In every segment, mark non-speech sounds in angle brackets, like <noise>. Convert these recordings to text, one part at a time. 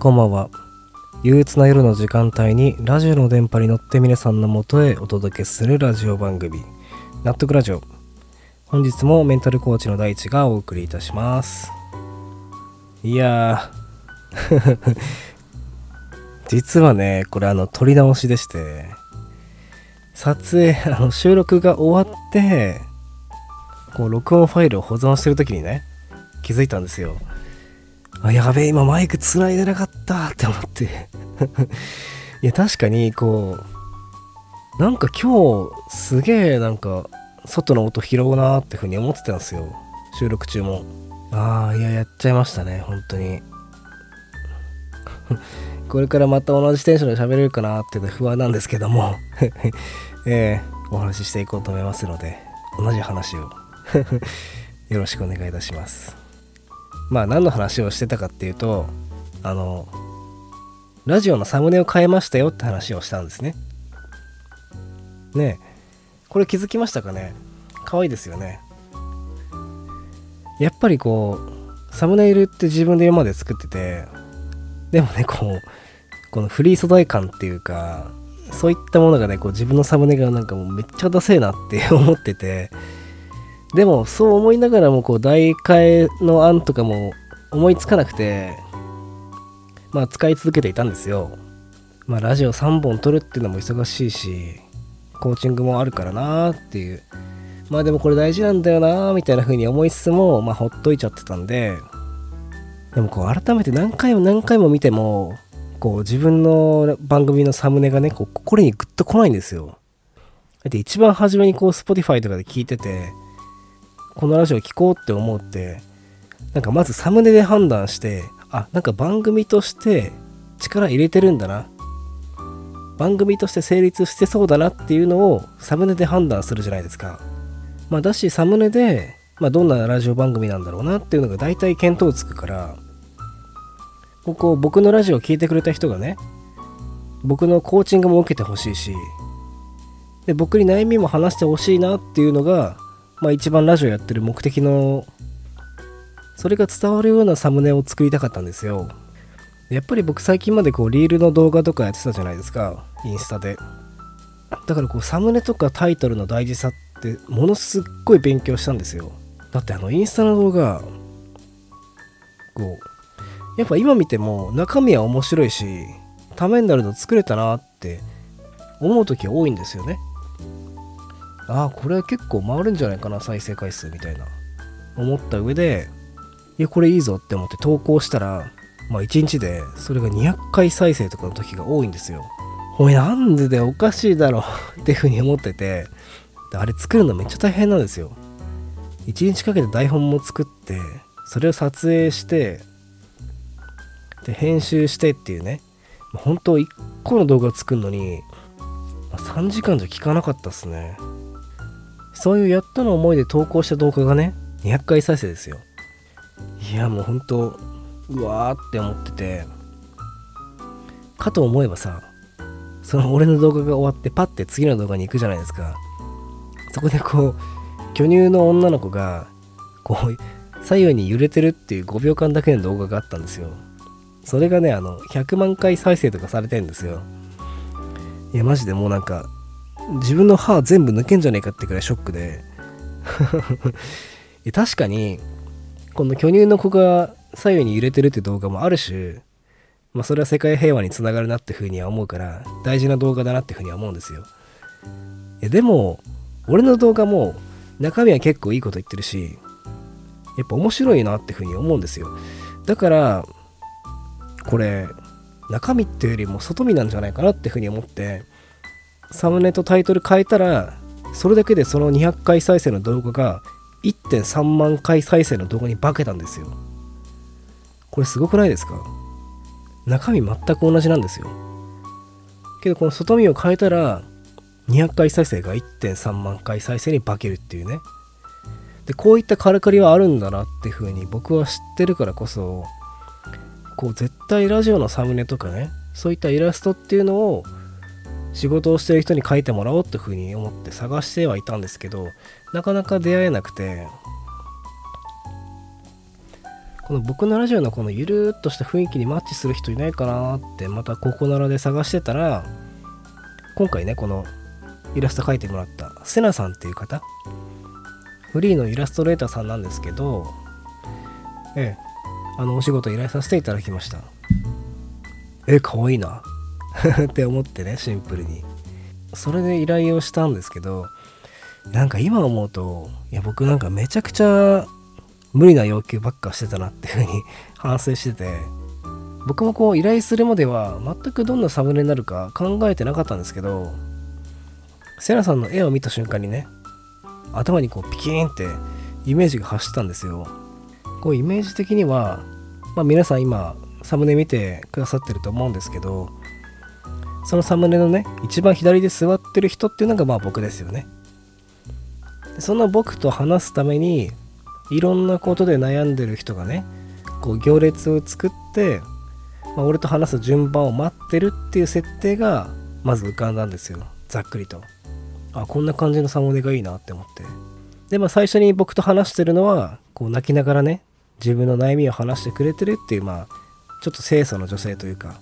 こんばんは。憂鬱な夜の時間帯にラジオの電波に乗って皆さんのもとへお届けするラジオ番組、納得ラジオ。本日もメンタルコーチの大地がお送りいたします。いやー、<laughs> 実はね、これあの、撮り直しでして、撮影、あの、収録が終わって、こう、録音ファイルを保存してる時にね、気づいたんですよ。あ、やべえ、今マイク繋いでなかったって思って。<laughs> いや、確かに、こう、なんか今日、すげえ、なんか、外の音拾うなーってふうに思ってたんですよ。収録中も。ああ、いや、やっちゃいましたね、本当に。<laughs> これからまた同じテンションで喋れるかなっての不安なんですけども、<laughs> えーお話ししていこうと思いますので、同じ話をよろしくお願いいたします。まあ何の話をしてたかっていうとあのラジオのサムネを変えましたよって話をしたんですね。ねえこれ気づきましたかね？可愛いですよね。やっぱりこうサムネイルって自分で今まで作っててでもねこうこのフリー素材感っていうかそういったものがねこう自分のサムネがなんかもうめっちゃダセえなって思っててでもそう思いながらもこう代替の案とかも思いつかなくてまあ使い続けていたんですよ。まあラジオ3本撮るっていうのも忙しいしコーチングもあるからなーっていう。まあでもこれ大事なんだよなーみたいな風に思いつつもまあほっといちゃってたんで。でもこう改めて何回も何回も見てもこう自分の番組のサムネがねこう心にグッと来ないんですよ。だって一番初めにこう Spotify とかで聞いててこのラジオ聴こうって思うってなんかまずサムネで判断してあなんか番組として力入れてるんだな。番組として成立してそうだなっていうのをサムネで判断するじゃないですか。まあだしサムネで、まあ、どんなラジオ番組なんだろうなっていうのが大体見当つくからここ僕のラジオを聴いてくれた人がね僕のコーチングも受けてほしいしで僕に悩みも話してほしいなっていうのがまあ一番ラジオやってる目的のそれが伝わるようなサムネを作りたかったんですよ。やっぱり僕最近までこうリールの動画とかやってたじゃないですか。インスタで。だからこうサムネとかタイトルの大事さってものすっごい勉強したんですよ。だってあのインスタの動画こうやっぱ今見ても中身は面白いしためになるの作れたなって思う時多いんですよね。ああこれ結構回るんじゃないかな再生回数みたいな。思った上でいやこれいいぞって思って投稿したらまあ1日でそれが200回再生とかの時が多いんですよ。おいなんでだよおかしいだろっていうふうに思っててであれ作るのめっちゃ大変なんですよ。1日かけて台本も作ってそれを撮影してで編集してっていうね。本当1個の動画作るのに3時間じゃ効かなかったっすね。そういうやっとの思いで投稿した動画がね200回再生ですよ。いやもう本当うわーって思ってて。かと思えばさその俺の動画が終わってパッて次の動画に行くじゃないですか。そこでこう巨乳の女の子がこう左右に揺れてるっていう5秒間だけの動画があったんですよ。それがねあの100万回再生とかされてんですよ。いやマジでもうなんか自分の歯全部抜けんじゃねえかってくらいショックで。<laughs> 確かにこの巨乳の子が左右に揺れてるって動画もあるしまあそれは世界平和につながるなってふうには思うから大事な動画だなってふうには思うんですよ。でも俺の動画も中身は結構いいこと言ってるしやっぱ面白いなってふうに思うんですよ。だからこれ中身っていうよりも外身なんじゃないかなってふうに思ってサムネとタイトル変えたらそれだけでその200回再生の動画が1.3万回再生の動画に化けたんですよ。これすごくないですか？中身全く同じなんですよ。けどこの外見を変えたら200回再生が1.3万回再生に化けるっていうね。でこういったからかりはあるんだなっていう風に僕は知ってるからこそこう絶対ラジオのサムネとかねそういったイラストっていうのを仕事をしてる人に書いてもらおうっていう風に思って探してはいたんですけどなかなか出会えなくてこの僕のラジオのこのゆるーっとした雰囲気にマッチする人いないかなってまたここならで探してたら今回ねこのイラスト描いてもらったセナさんっていう方フリーのイラストレーターさんなんですけどええあのお仕事依頼させていただきました。えかわいいな。<laughs> って思ってねシンプルに。それで依頼をしたんですけどなんか今思うといや僕なんかめちゃくちゃ無理な要求ばっかしてたなっていうふうに <laughs> 反省してて僕もこう依頼するまでは全くどんなサムネになるか考えてなかったんですけどセナさんの絵を見た瞬間にね頭にこうピキーンってイメージが走ったんですよ。こうイメージ的には、まあ、皆さん今サムネ見てくださってると思うんですけどそのサムネのね一番左で座ってる人っていうのがまあ僕ですよね。その僕と話すためにいろんなことで悩んでる人がねこう行列を作って、まあ、俺と話す順番を待ってるっていう設定がまず浮かんだんですよ。ざっくりと。あこんな感じのサムネがいいなって思って。でまあ最初に僕と話してるのはこう泣きながらね自分の悩みを話してくれてるっていうまあちょっと清楚の女性というか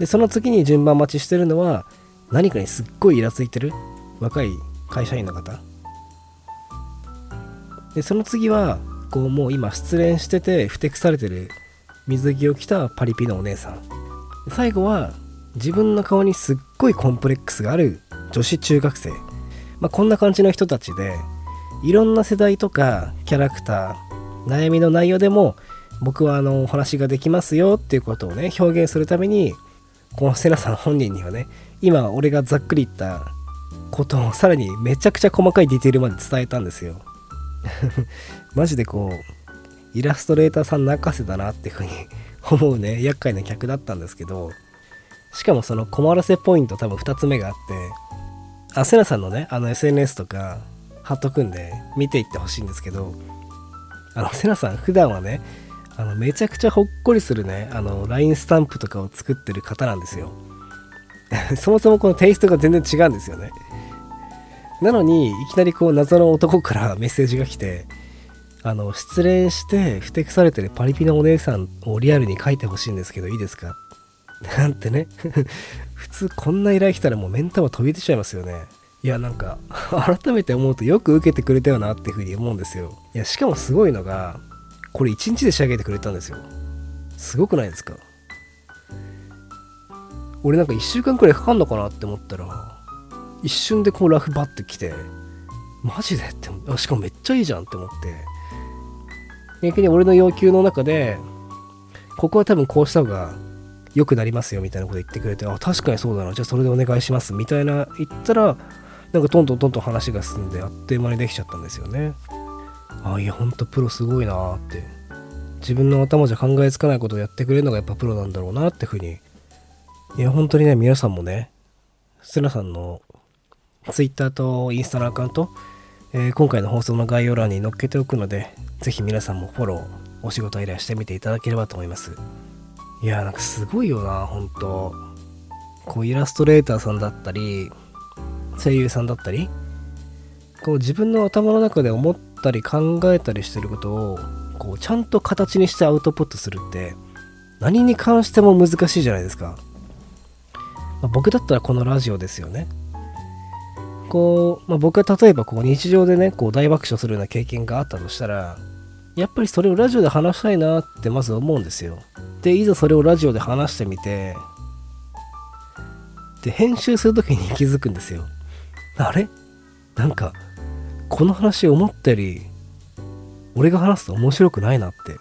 でその次に順番待ちしてるのは何かにすっごいイラついてる？若い会社員の方？でその次はこうもう今失恋しててふてくされてる水着を着たパリピのお姉さん。最後は自分の顔にすっごいコンプレックスがある女子中学生、まあ、こんな感じの人たちでいろんな世代とかキャラクター悩みの内容でも僕はあのお話ができますよっていうことをね表現するためにこのセナさん本人にはね今俺がざっくり言ったことをさらにめちゃくちゃ細かいディテールまで伝えたんですよ。<laughs> マジでこうイラストレーターさん泣かせだなっていうふうに思うね厄介な客だったんですけどしかもその困らせポイント多分2つ目があってあセナさんのねあの SNS とか貼っとくんで見ていってほしいんですけどあのセナさん普段はねあのめちゃくちゃほっこりするねあの LINE スタンプとかを作ってる方なんですよ。<laughs> そもそもこのテイストが全然違うんですよね。なのにいきなりこう謎の男から <laughs> メッセージが来てあの失恋してふてくされてるパリピのお姉さんをリアルに書いてほしいんですけどいいですか？<laughs> なんてね。普通こんな依頼来たらもう目ん玉飛び出ちゃいますよね。いやなんか改めて思うとよく受けてくれたよなっていうふうに思うんですよ。いやしかもすごいのがこれ1日で仕上げてくれたんですよ。すごくないですか？俺なんか1週間くらいかかんのかなって思ったら一瞬でこうラフバッて来てマジで？ってあしかもめっちゃいいじゃんって思って。逆に俺の要求の中でここは多分こうした方が良くなりますよみたいなこと言ってくれてあ確かにそうだな。じゃあそれでお願いしますみたいな言ったらなんかトントントントン話が進んであっという間にできちゃったんですよね。あいやほんとプロすごいなーって。自分の頭じゃ考えつかないことをやってくれるのがやっぱプロなんだろうなってふうに。いや本当にね皆さんもねセナさんの Twitter とインスタのアカウント、えー、今回の放送の概要欄に載っけておくのでぜひ皆さんもフォローお仕事依頼してみていただければと思います。いやなんかすごいよな本当こうイラストレーターさんだったり声優さんだったりこう自分の頭の中で思ったり考えたりしてることをこうちゃんと形にしてアウトプットするって何に関しても難しいじゃないですか、まあ、僕だったらこのラジオですよね。こう、まあ、僕は例えばこう日常でねこう大爆笑するような経験があったとしたらやっぱりそれをラジオで話したいなってまず思うんですよ。でいざそれをラジオで話してみてで編集する時に気づくんですよ。あれ？なんかこの話思ったより俺が話すと面白くないなって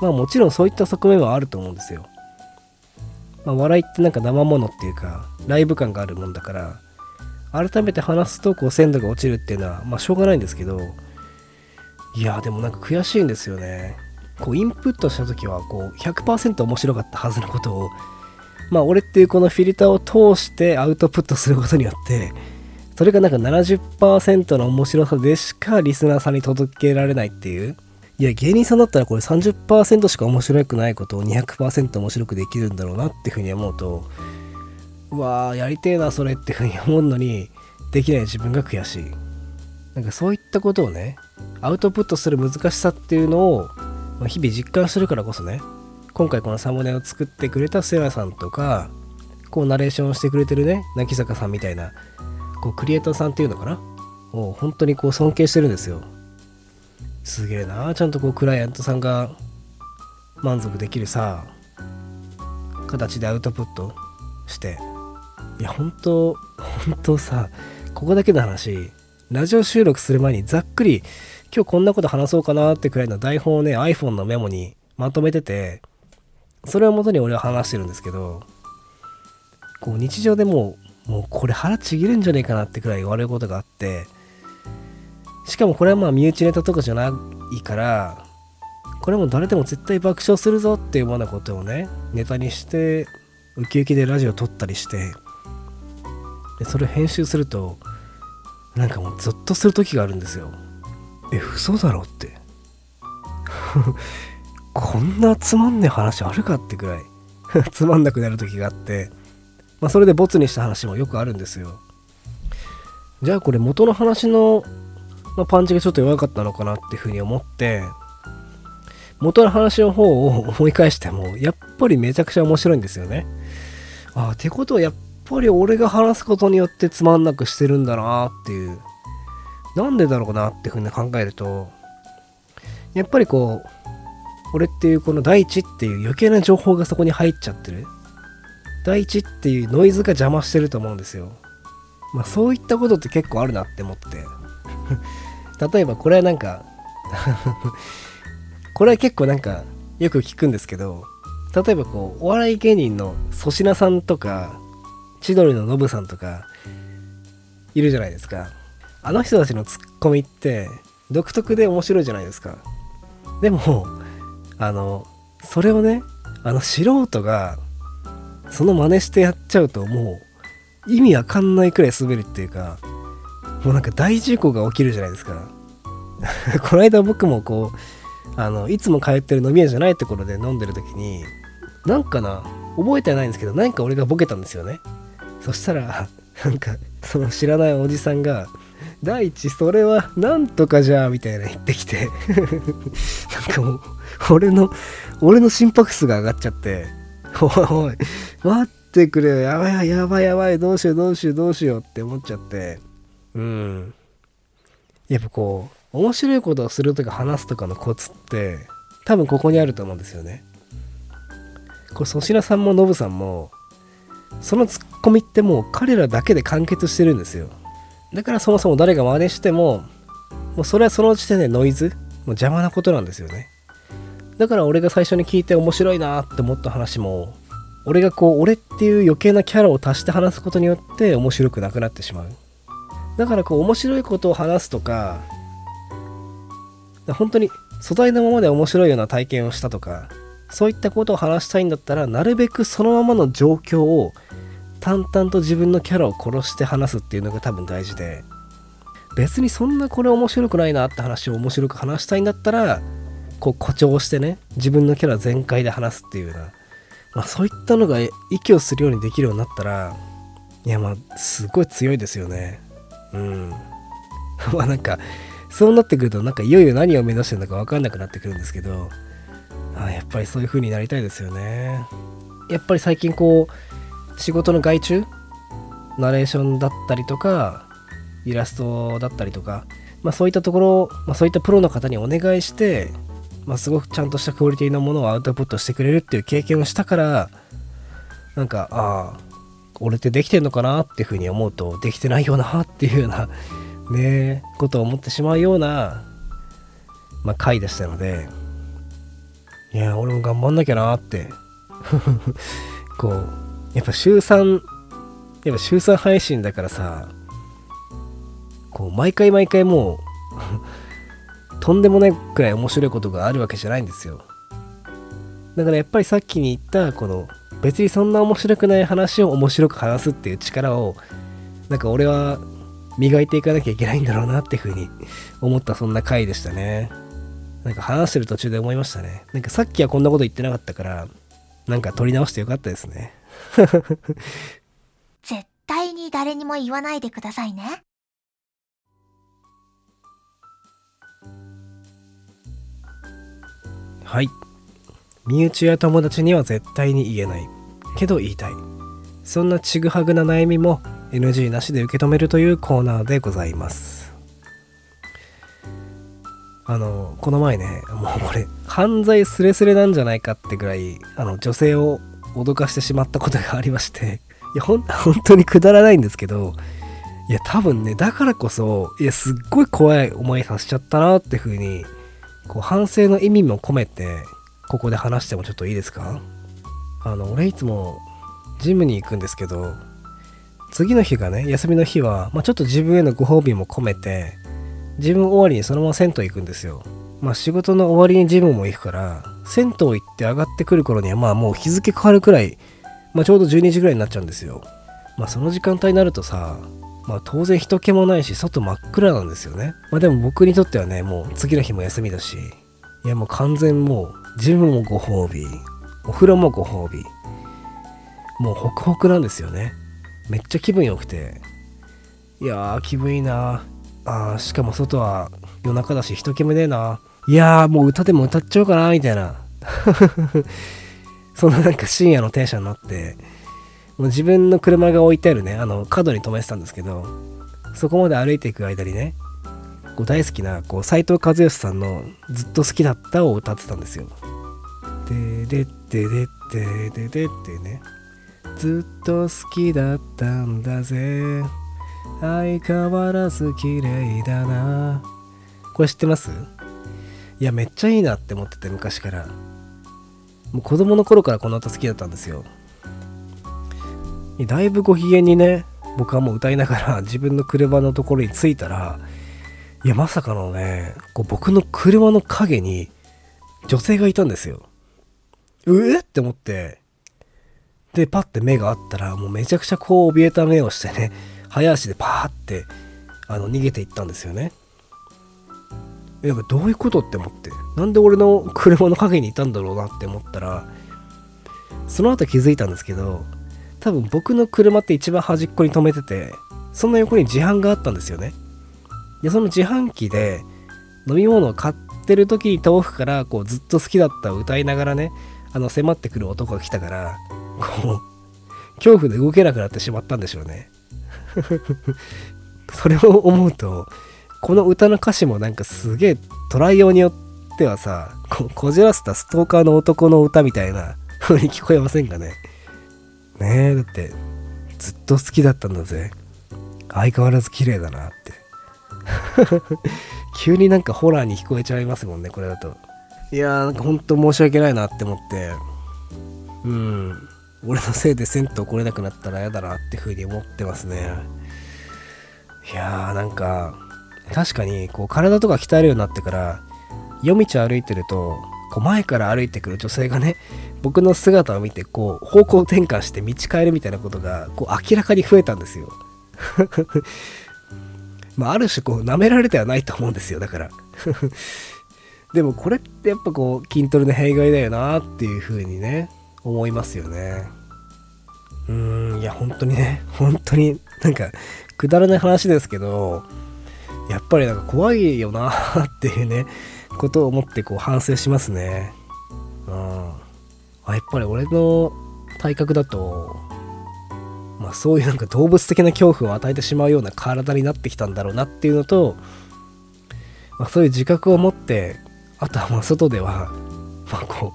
まあもちろんそういった側面はあると思うんですよ。まあ、笑いってなんか生ものっていうかライブ感があるもんだから改めて話すとこう鮮度が落ちるっていうのはまあしょうがないんですけどいやでもなんか悔しいんですよね。こうインプットした時はこう100%面白かったはずのことをまあ俺っていうこのフィルターを通してアウトプットすることによってそれがなんか70%の面白さでしかリスナーさんに届けられないっていう。いや芸人さんだったらこれ30%しか面白くないことを200%面白くできるんだろうなっていうふうに思うとうわーやりてえなそれっていうふうに思うのにできない自分が悔しい。なんかそういったことをねアウトプットする難しさっていうのを、ま、日々実感してるからこそね今回このサムネを作ってくれたセラさんとかこうナレーションをしてくれてるね泣き坂さんみたいなこうクリエイターさんっていうのかな？を本当にこう尊敬してるんですよ。すげえなちゃんとこうクライアントさんが満足できるさ形でアウトプットして。いや本当本当さここだけの話。ラジオ収録する前にざっくり今日こんなこと話そうかなってくらいの台本をね iPhone のメモにまとめててそれをもとに俺は話してるんですけどこう日常でもうもうこれ腹ちぎるんじゃねえかなってくらい言われることがあってしかもこれはまあ身内ネタとかじゃないからこれも誰でも絶対爆笑するぞっていうようなことをねネタにしてウキウキでラジオ撮ったりしてでそれ編集するとなんかもうゾッとする時があるんですよ。え嘘だろって。<laughs> こんなつまんねえ話あるかってくらい。<laughs> つまんなくなる時があって。まあ、それでボツにした話もよくあるんですよ。じゃあこれ元の話の、まあ、パンチがちょっと弱かったのかなっていうふうに思って元の話の方を思い返してもやっぱりめちゃくちゃ面白いんですよね。ああてことはやっぱり俺が話すことによってつまんなくしてるんだなっていう。なんでだろうなっていうふうに考えるとやっぱりこう俺っていうこの第一っていう余計な情報がそこに入っちゃってる。第一っていうノイズが邪魔してると思うんですよ。まあそういったことって結構あるなって思って。<laughs> 例えばこれはなんか <laughs> これは結構なんかよく聞くんですけど例えばこうお笑い芸人の粗品さんとか千鳥のノブさんとかいるじゃないですか。あの人たちのツッコミって独特で面白いじゃないですか。でもあのそれをねあの素人がその真似してやっちゃうともう意味わかんないくらい滑るっていうかもうなんか大事故が起きるじゃないですか。<laughs> この間僕もこうあのいつも通ってる飲み屋じゃないところで飲んでる時になんかな覚えてないんですけど何か俺がボケたんですよね。そしたら <laughs> なんかその知らないおじさんが「第一それはなんとかじゃ」みたいな言ってきて <laughs> なんかもう俺の俺の心拍数が上がっちゃっておいおい待ってくれよ。やばいやばいやばいどうしようどうしようどうしよう。って思っちゃって。うん。やっぱこう面白いことをするとか話すとかのコツって多分ここにあると思うんですよね。これ粗品さんもノブさんもそのツッコミってもう彼らだけで完結してるんですよ。だからそもそも誰が真似してももうそれはその時点でノイズもう邪魔なことなんですよね。だから俺が最初に聞いて面白いなって思った話も俺がこう俺っていう余計なキャラを足して話すことによって面白くなくなってしまう。だからこう面白いことを話すとか本当に素材のままで面白いような体験をしたとかそういったことを話したいんだったらなるべくそのままの状況を淡々と自分のキャラを殺して話すっていうのが多分大事で別にそんなこれ面白くないなって話を面白く話したいんだったらこう誇張してね自分のキャラ全開で話すっていうような、まあ、そういったのが息をするようにできるようになったらいやまあすごい強いですよね。うん。<laughs> まあなんかそうなってくるとなんかいよいよ何を目指してるのか分かんなくなってくるんですけどあやっぱりそういう風になりたいですよね。やっぱり最近こう仕事の外注ナレーションだったりとかイラストだったりとか、まあ、そういったところ、まあ、そういったプロの方にお願いして、まあ、すごくちゃんとしたクオリティのものをアウトプットしてくれるっていう経験をしたからなんかああ俺ってできてんのかなっていうふうに思うとできてないよなっていうような <laughs> ねことを思ってしまうような、まあ、回でしたのでいや俺も頑張んなきゃなって。<laughs> こうやっぱ週3やっぱ週3配信だからさこう毎回毎回もうとんでもないくらい面白いことがあるわけじゃないんですよ。だからやっぱりさっきに言ったこの別にそんな面白くない話を面白く話すっていう力をなんか俺は磨いていかなきゃいけないんだろうなっていうふうに思ったそんな回でしたね。なんか話してる途中で思いましたね。なんかさっきはこんなこと言ってなかったからなんか撮り直してよかったですね。<laughs> 絶対に誰にも言わないでくださいね。はい。身内や友達には絶対に言えないけど言いたい。そんなちぐはぐな悩みも NG なしで受け止めるというコーナーでございます。あのこの前ねもうこれ犯罪すれすれなんじゃないかってぐらいあの女性を脅かしてしまったことがありまして。いやほん本当にくだらないんですけどいや多分ねだからこそいやすっごい怖い思いさせちゃったなって風にこう反省の意味も込めてここで話してもちょっといいですか？あの俺いつもジムに行くんですけど次の日がね休みの日は、まあ、ちょっと自分へのご褒美も込めて自分終わりにそのまま銭湯行くんですよ。まあ仕事の終わりにジムも行くから銭湯行って上がってくる頃にはまあもう日付変わるくらい、まあ、ちょうど12時ぐらいになっちゃうんですよ。まあその時間帯になるとさまあ当然人気もないし外真っ暗なんですよね。まあでも僕にとってはねもう次の日も休みだしいやもう完全もうジムもご褒美お風呂もご褒美もうホクホクなんですよね。めっちゃ気分良くて。いやー気分いいな。あーしかも外は夜中だし人気もねえな。いやーもう歌でも歌っちゃおうかなみたいな。<laughs> そんななんか深夜のテンションになって自分の車が置いてあるねあの角に止めてたんですけどそこまで歩いていく間にねこう大好きなこう斉藤和義さんの「ずっと好きだった」を歌ってたんですよ。でででででででってねずっと好きだったんだぜ。相変わらず綺麗だな。これ知ってます？いやめっちゃいいなって思ってて昔から。もう子供の頃からこの歌好きだったんですよ。だいぶご機嫌にね僕はもう歌いながら <laughs> 自分の車のところに着いたらいやまさかのねこう僕の車の陰に女性がいたんですよ。うえ？って思って。でパッて目があったらもうめちゃくちゃこう怯えた目をしてね早足でパーってあの逃げていったんですよね。やっぱどういうことって思って。なんで俺の車の陰にいたんだろうなって思ったらその後気づいたんですけど多分僕の車って一番端っこに止めててその横に自販があったんですよね。でその自販機で飲み物を買ってる時に遠くからこうずっと好きだった歌いながらねあの迫ってくる男が来たからこう恐怖で動けなくなってしまったんでしょうね。<laughs> それを思うとこの歌の歌詞もなんかすげえ捉えようによってはさここじらせたストーカーの男の歌みたいな風に聞こえませんかね？ね。えだってずっと好きだったんだぜ。相変わらず綺麗だなって。<laughs> 急になんかホラーに聞こえちゃいますもんねこれだと。いやーなんかほんと申し訳ないなって思って。うん。俺のせいで銭湯来れなくなったら嫌だなって風に思ってますね。いやーなんか確かにこう体とか鍛えるようになってから夜道歩いてるとこう前から歩いてくる女性がね僕の姿を見てこう方向転換して道変えるみたいなことがこう明らかに増えたんですよ。<laughs> まあある種こう舐められてはないと思うんですよだから。<laughs> でもこれってやっぱこう筋トレの弊害だよなっていう風にね思いますよね。うーんいや本当にね本当になんかくだらない話ですけどやっぱりなんか怖いよなっていうねことを思ってこう反省しますね。うん。あ、やっぱり俺の体格だと、まあそういうなんか動物的な恐怖を与えてしまうような体になってきたんだろうなっていうのと、まあ、そういう自覚を持ってあとはまあ外ではまあこ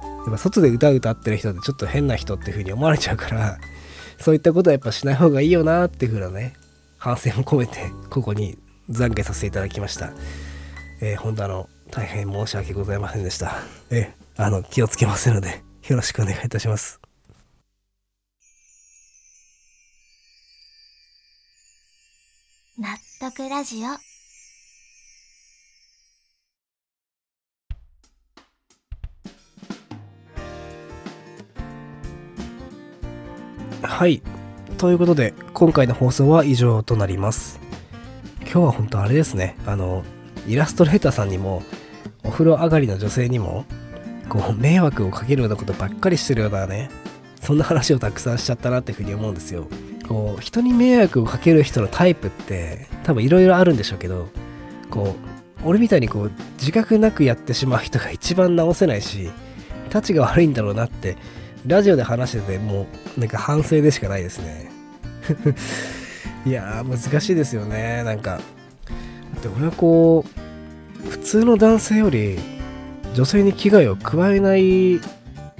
うやっぱ外で歌歌ってる人ってちょっと変な人っていう風に思われちゃうからそういったことはやっぱしない方がいいよなっていう風なね反省も込めてここに懺悔させていただきました。えー、本当あの大変申し訳ございませんでした。えー、あの気をつけますのでよろしくお願いいたします。納得ラジオ。はい。ということで今回の放送は以上となります。今日は本当あれですね。あのイラストレーターさんにもお風呂上がりの女性にもこう迷惑をかけるようなことばっかりしてるようなねそんな話をたくさんしちゃったなっていうふうに思うんですよ。こう人に迷惑をかける人のタイプって多分いろいろあるんでしょうけどこう俺みたいにこう自覚なくやってしまう人が一番直せないし立ちが悪いんだろうなってラジオで話しててもうなんか反省でしかないですね。<laughs> いやー難しいですよね。なんかだって俺はこう普通の男性より女性に危害を加えない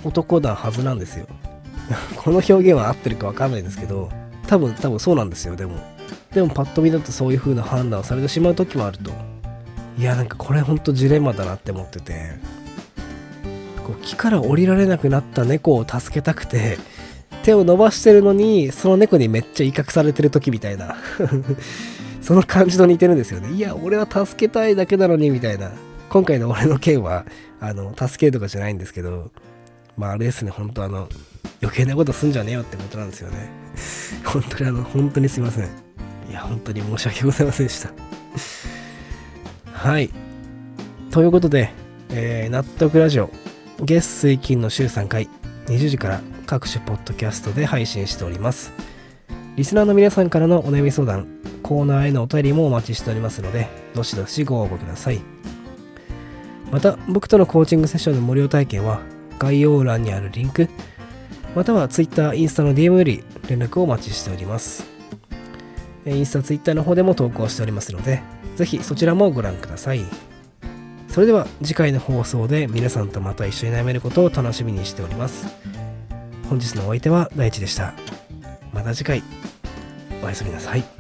男なはずなんですよ。<laughs> この表現は合ってるかわかんないんですけど多分多分そうなんですよでも。でもパッと見だとそういう風な判断をされてしまう時もあると。いやなんかこれほんとジレンマだなって思ってて。こう木から降りられなくなった猫を助けたくて手を伸ばしてるのにその猫にめっちゃ威嚇されてる時みたいな。<laughs> その感じと似てるんですよね。いや俺は助けたいだけなのにみたいな。今回の俺の件はあの助けとかじゃないんですけどまああれですね。本当あの余計なことすんじゃねえよってことなんですよね。<laughs> 本当にあの本当にすいません。いや本当に申し訳ございませんでした。はい。ということで、えー、納得ラジオ月水金の週3回20時から各種ポッドキャストで配信しております。リスナーの皆さんからのお悩み相談コーナーへのお便りもお待ちしておりますのでどしどしご応募ください。また僕とのコーチングセッションの無料体験は概要欄にあるリンクまたは Twitter、インスタの DM より連絡をお待ちしております。インスタ、Twitter の方でも投稿しておりますのでぜひそちらもご覧ください。それでは次回の放送で皆さんとまた一緒に悩めることを楽しみにしております。本日のお相手は大地でした。また次回。おやすみなさい。